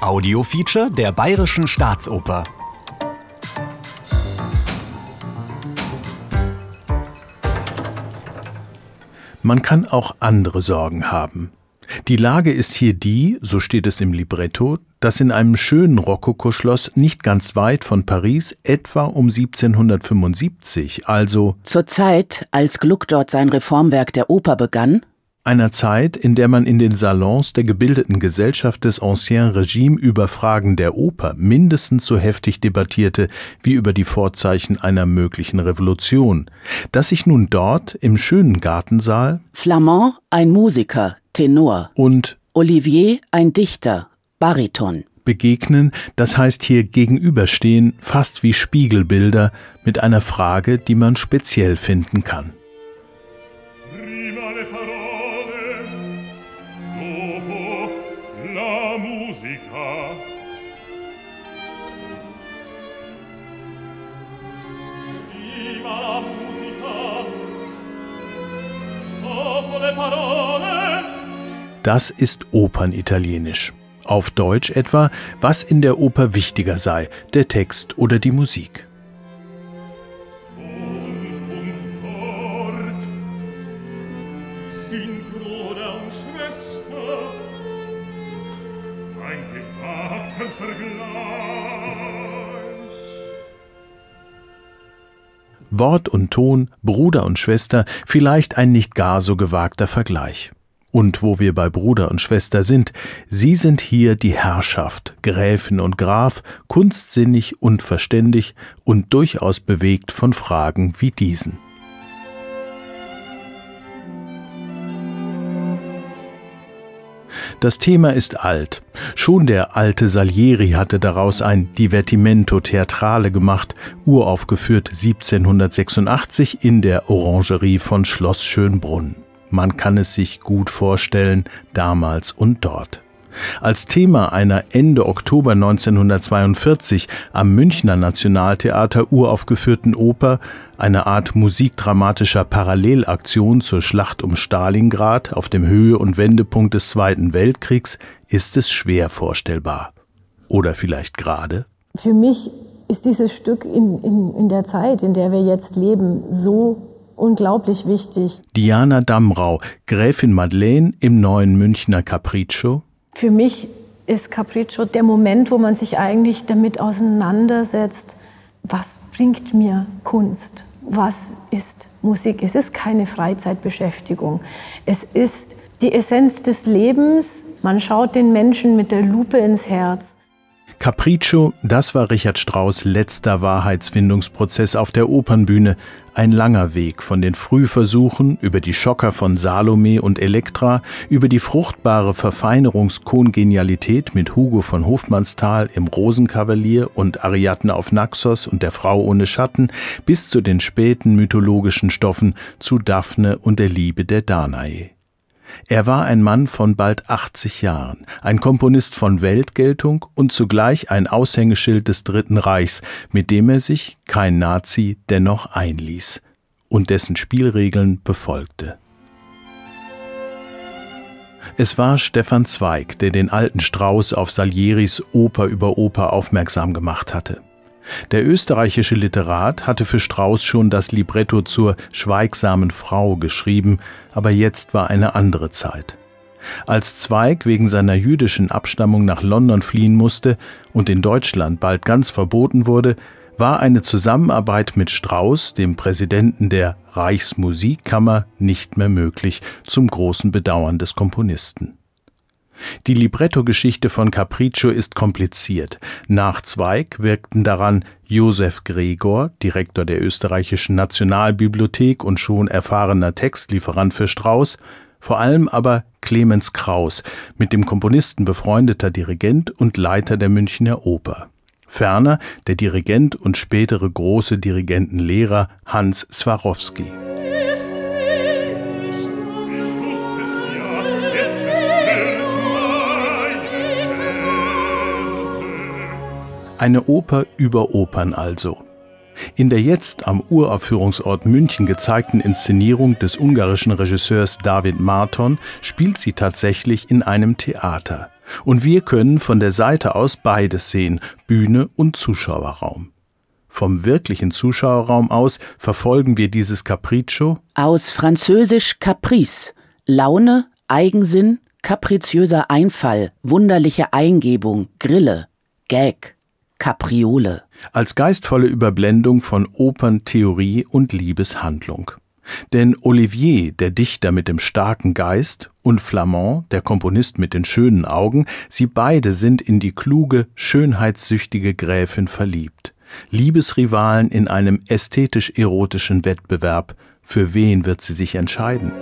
Audiofeature der Bayerischen Staatsoper. Man kann auch andere Sorgen haben. Die Lage ist hier die, so steht es im Libretto, dass in einem schönen Rokokoschloss nicht ganz weit von Paris etwa um 1775, also zur Zeit, als Gluck dort sein Reformwerk der Oper begann, einer Zeit, in der man in den Salons der gebildeten Gesellschaft des Ancien Regime über Fragen der Oper mindestens so heftig debattierte wie über die Vorzeichen einer möglichen Revolution, dass sich nun dort im schönen Gartensaal Flamand ein Musiker, Tenor. Und Olivier ein Dichter, Bariton. begegnen, das heißt hier gegenüberstehen, fast wie Spiegelbilder mit einer Frage, die man speziell finden kann. Das ist Opernitalienisch. Auf Deutsch etwa, was in der Oper wichtiger sei, der Text oder die Musik. Wort und Ton, Bruder und Schwester, vielleicht ein nicht gar so gewagter Vergleich. Und wo wir bei Bruder und Schwester sind, sie sind hier die Herrschaft, Gräfin und Graf, kunstsinnig und verständig und durchaus bewegt von Fragen wie diesen. Das Thema ist alt. Schon der alte Salieri hatte daraus ein Divertimento Theatrale gemacht, uraufgeführt 1786 in der Orangerie von Schloss Schönbrunn. Man kann es sich gut vorstellen, damals und dort. Als Thema einer Ende Oktober 1942 am Münchner Nationaltheater uraufgeführten Oper, eine Art musikdramatischer Parallelaktion zur Schlacht um Stalingrad auf dem Höhe- und Wendepunkt des Zweiten Weltkriegs, ist es schwer vorstellbar. Oder vielleicht gerade? Für mich ist dieses Stück in, in, in der Zeit, in der wir jetzt leben, so unglaublich wichtig. Diana Damrau, Gräfin Madeleine im neuen Münchner Capriccio. Für mich ist Capriccio der Moment, wo man sich eigentlich damit auseinandersetzt, was bringt mir Kunst? Was ist Musik? Es ist keine Freizeitbeschäftigung. Es ist die Essenz des Lebens. Man schaut den Menschen mit der Lupe ins Herz. Capriccio, das war Richard Strauss letzter Wahrheitsfindungsprozess auf der Opernbühne. Ein langer Weg von den Frühversuchen über die Schocker von Salome und Elektra, über die fruchtbare Verfeinerungskongenialität mit Hugo von Hofmannsthal im Rosenkavalier und Ariadne auf Naxos und der Frau ohne Schatten, bis zu den späten mythologischen Stoffen zu Daphne und der Liebe der Danae. Er war ein Mann von bald 80 Jahren, ein Komponist von Weltgeltung und zugleich ein Aushängeschild des Dritten Reichs, mit dem er sich, kein Nazi, dennoch einließ und dessen Spielregeln befolgte. Es war Stefan Zweig, der den alten Strauß auf Salieris Oper über Oper aufmerksam gemacht hatte. Der österreichische Literat hatte für Strauß schon das Libretto zur Schweigsamen Frau geschrieben, aber jetzt war eine andere Zeit. Als Zweig wegen seiner jüdischen Abstammung nach London fliehen musste und in Deutschland bald ganz verboten wurde, war eine Zusammenarbeit mit Strauß, dem Präsidenten der Reichsmusikkammer, nicht mehr möglich, zum großen Bedauern des Komponisten. Die Libretto-Geschichte von Capriccio ist kompliziert. Nach Zweig wirkten daran Josef Gregor, Direktor der österreichischen Nationalbibliothek und schon erfahrener Textlieferant für Strauss, vor allem aber Clemens Kraus, mit dem Komponisten befreundeter Dirigent und Leiter der Münchner Oper. Ferner der Dirigent und spätere große Dirigentenlehrer Hans Swarovski. Eine Oper über Opern also. In der jetzt am Uraufführungsort München gezeigten Inszenierung des ungarischen Regisseurs David Marton spielt sie tatsächlich in einem Theater. Und wir können von der Seite aus beides sehen, Bühne und Zuschauerraum. Vom wirklichen Zuschauerraum aus verfolgen wir dieses Capriccio aus französisch Caprice, Laune, Eigensinn, kapriziöser Einfall, wunderliche Eingebung, Grille, Gag, Kapriole. als geistvolle Überblendung von Operntheorie und Liebeshandlung. Denn Olivier, der Dichter mit dem starken Geist, und Flamand, der Komponist mit den schönen Augen, sie beide sind in die kluge, schönheitssüchtige Gräfin verliebt. Liebesrivalen in einem ästhetisch-erotischen Wettbewerb. Für wen wird sie sich entscheiden?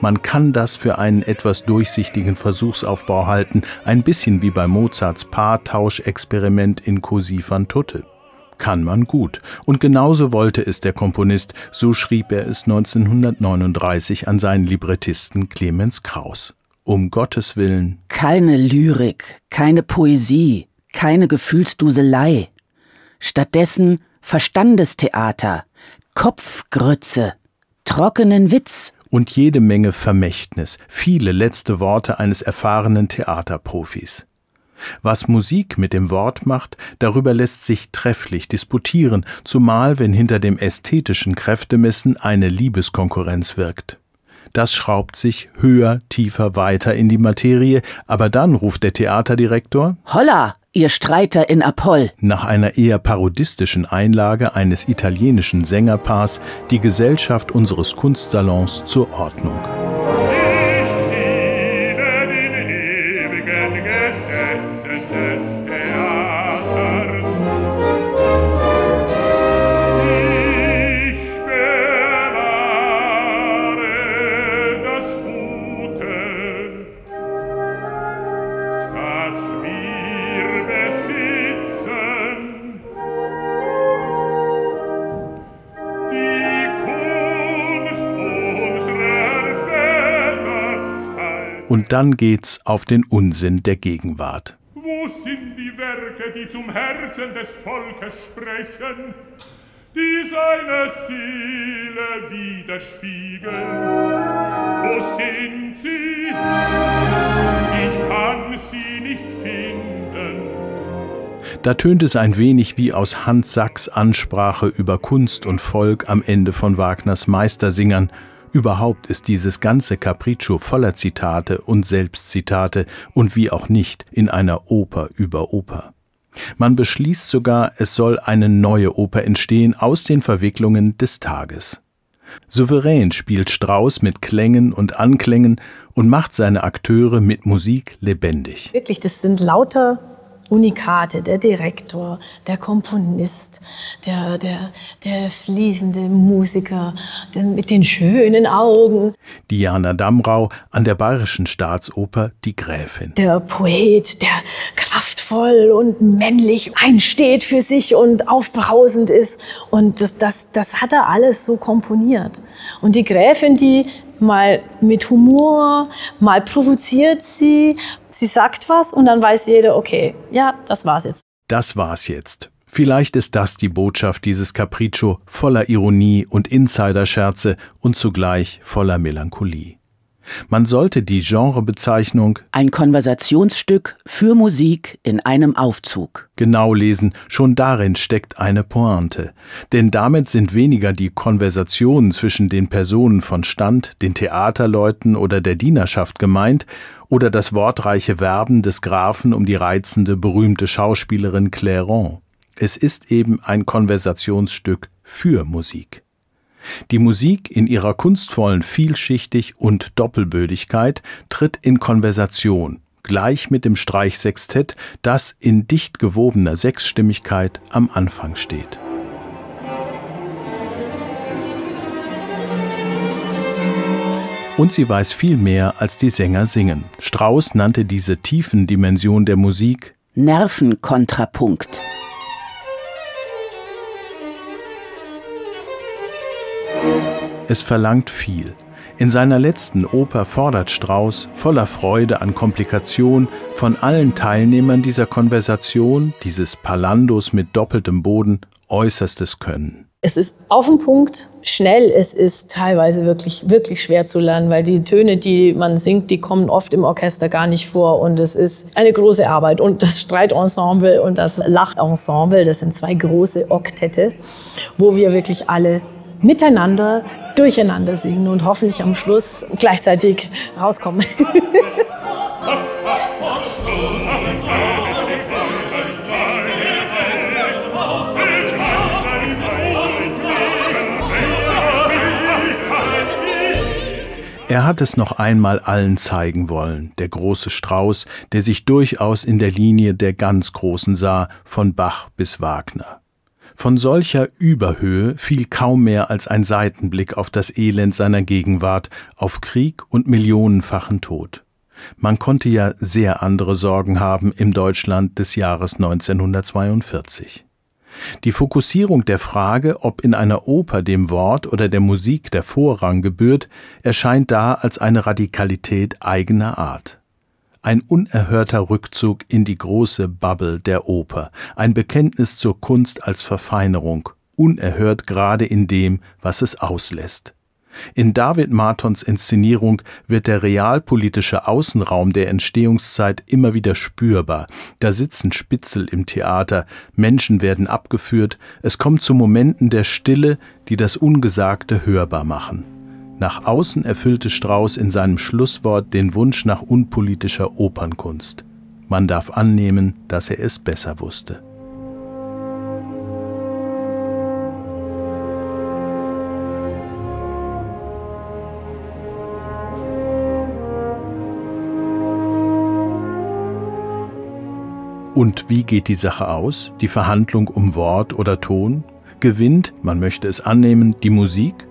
Man kann das für einen etwas durchsichtigen Versuchsaufbau halten, ein bisschen wie bei Mozarts Paartauschexperiment in Così fan tutte. Kann man gut. Und genauso wollte es der Komponist, so schrieb er es 1939 an seinen Librettisten Clemens Kraus. Um Gottes Willen. Keine Lyrik, keine Poesie, keine Gefühlsduselei. Stattdessen Verstandestheater, Kopfgrütze, trockenen Witz, und jede Menge Vermächtnis, viele letzte Worte eines erfahrenen Theaterprofis. Was Musik mit dem Wort macht, darüber lässt sich trefflich disputieren, zumal wenn hinter dem ästhetischen Kräftemessen eine Liebeskonkurrenz wirkt. Das schraubt sich höher, tiefer, weiter in die Materie, aber dann ruft der Theaterdirektor Holla, ihr Streiter in Apoll. nach einer eher parodistischen Einlage eines italienischen Sängerpaars die Gesellschaft unseres Kunstsalons zur Ordnung. Ich diene den ewigen Gesetzen des Theaters. Ich bewahre das Gute, das wir Und dann geht's auf den Unsinn der Gegenwart. Wo sind die Werke, die zum Herzen des Volkes sprechen, die seine Seele widerspiegeln? Wo sind sie? Da tönt es ein wenig wie aus Hans Sachs Ansprache über Kunst und Volk am Ende von Wagners Meistersingern. Überhaupt ist dieses ganze Capriccio voller Zitate und Selbstzitate und wie auch nicht in einer Oper über Oper. Man beschließt sogar, es soll eine neue Oper entstehen aus den Verwicklungen des Tages. Souverän spielt Strauss mit Klängen und Anklängen und macht seine Akteure mit Musik lebendig. Wirklich, das sind lauter Unikate, der Direktor, der Komponist, der, der, der fließende Musiker, mit den schönen Augen, Diana Damrau an der Bayerischen Staatsoper Die Gräfin. der Poet, der kraftvoll und männlich einsteht für sich und aufbrausend ist. Und das, das, das hat er alles so komponiert. Und die Gräfin, die mal mit Humor, mal provoziert sie, sie sagt was und dann weiß jeder, okay, ja, das war's jetzt. Das war's jetzt. Vielleicht ist das die Botschaft dieses Capriccio voller Ironie und Insiderscherze und zugleich voller Melancholie. Man sollte die Genrebezeichnung Ein Konversationsstück für Musik in einem Aufzug. genau lesen, schon darin steckt eine Pointe. Denn damit sind weniger die Konversationen zwischen den Personen von Stand, den Theaterleuten oder der Dienerschaft gemeint, oder das wortreiche Werben des Grafen um die reizende, berühmte Schauspielerin Clairon. Es ist eben ein Konversationsstück für Musik. Die Musik in ihrer kunstvollen Vielschichtig und Doppelbödigkeit tritt in Konversation, gleich mit dem Streichsextett, das in dicht gewobener Sechsstimmigkeit am Anfang steht. Und sie weiß viel mehr, als die Sänger singen. Strauss nannte diese tiefen Dimension der Musik Nervenkontrapunkt. Es verlangt viel. In seiner letzten Oper fordert Strauss voller Freude an Komplikation von allen Teilnehmern dieser Konversation, dieses Palandos mit doppeltem Boden, äußerstes Können. Es ist auf den Punkt, schnell. Es ist teilweise wirklich, wirklich schwer zu lernen, weil die Töne, die man singt, die kommen oft im Orchester gar nicht vor. Und es ist eine große Arbeit. Und das Streitensemble und das Lachensemble, das sind zwei große Oktette, wo wir wirklich alle miteinander, durcheinander singen und hoffentlich am Schluss gleichzeitig rauskommen. Er hat es noch einmal allen zeigen wollen, der große Strauß, der sich durchaus in der Linie der ganz Großen sah, von Bach bis Wagner. Von solcher Überhöhe fiel kaum mehr als ein Seitenblick auf das Elend seiner Gegenwart, auf Krieg und millionenfachen Tod. Man konnte ja sehr andere Sorgen haben im Deutschland des Jahres 1942. Die Fokussierung der Frage, ob in einer Oper dem Wort oder der Musik der Vorrang gebührt, erscheint da als eine Radikalität eigener Art. Ein unerhörter Rückzug in die große Bubble der Oper, ein Bekenntnis zur Kunst als Verfeinerung, unerhört gerade in dem, was es auslässt. In David Martons Inszenierung wird der realpolitische Außenraum der Entstehungszeit immer wieder spürbar. Da sitzen Spitzel im Theater, Menschen werden abgeführt, es kommt zu Momenten der Stille, die das Ungesagte hörbar machen. Nach außen erfüllte Strauß in seinem Schlusswort den Wunsch nach unpolitischer Opernkunst. Man darf annehmen, dass er es besser wusste. Und wie geht die Sache aus? Die Verhandlung um Wort oder Ton? Gewinnt, man möchte es annehmen, die Musik?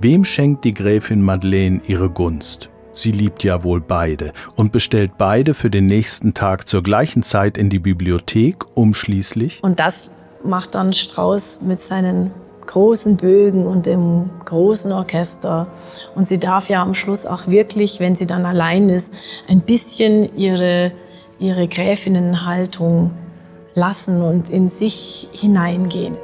Wem schenkt die Gräfin Madeleine ihre Gunst? Sie liebt ja wohl beide und bestellt beide für den nächsten Tag zur gleichen Zeit in die Bibliothek, um schließlich. Und das macht dann Strauß mit seinen großen Bögen und dem großen Orchester. Und sie darf ja am Schluss auch wirklich, wenn sie dann allein ist, ein bisschen ihre ihre Gräfinnenhaltung lassen und in sich hineingehen.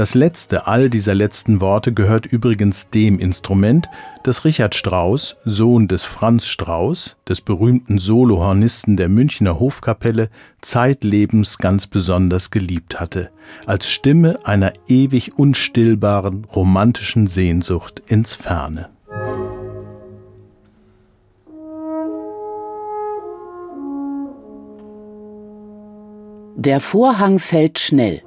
Das letzte all dieser letzten Worte gehört übrigens dem Instrument, das Richard Strauss, Sohn des Franz Strauss, des berühmten Solohornisten der Münchner Hofkapelle, zeitlebens ganz besonders geliebt hatte, als Stimme einer ewig unstillbaren romantischen Sehnsucht ins Ferne. Der Vorhang fällt schnell.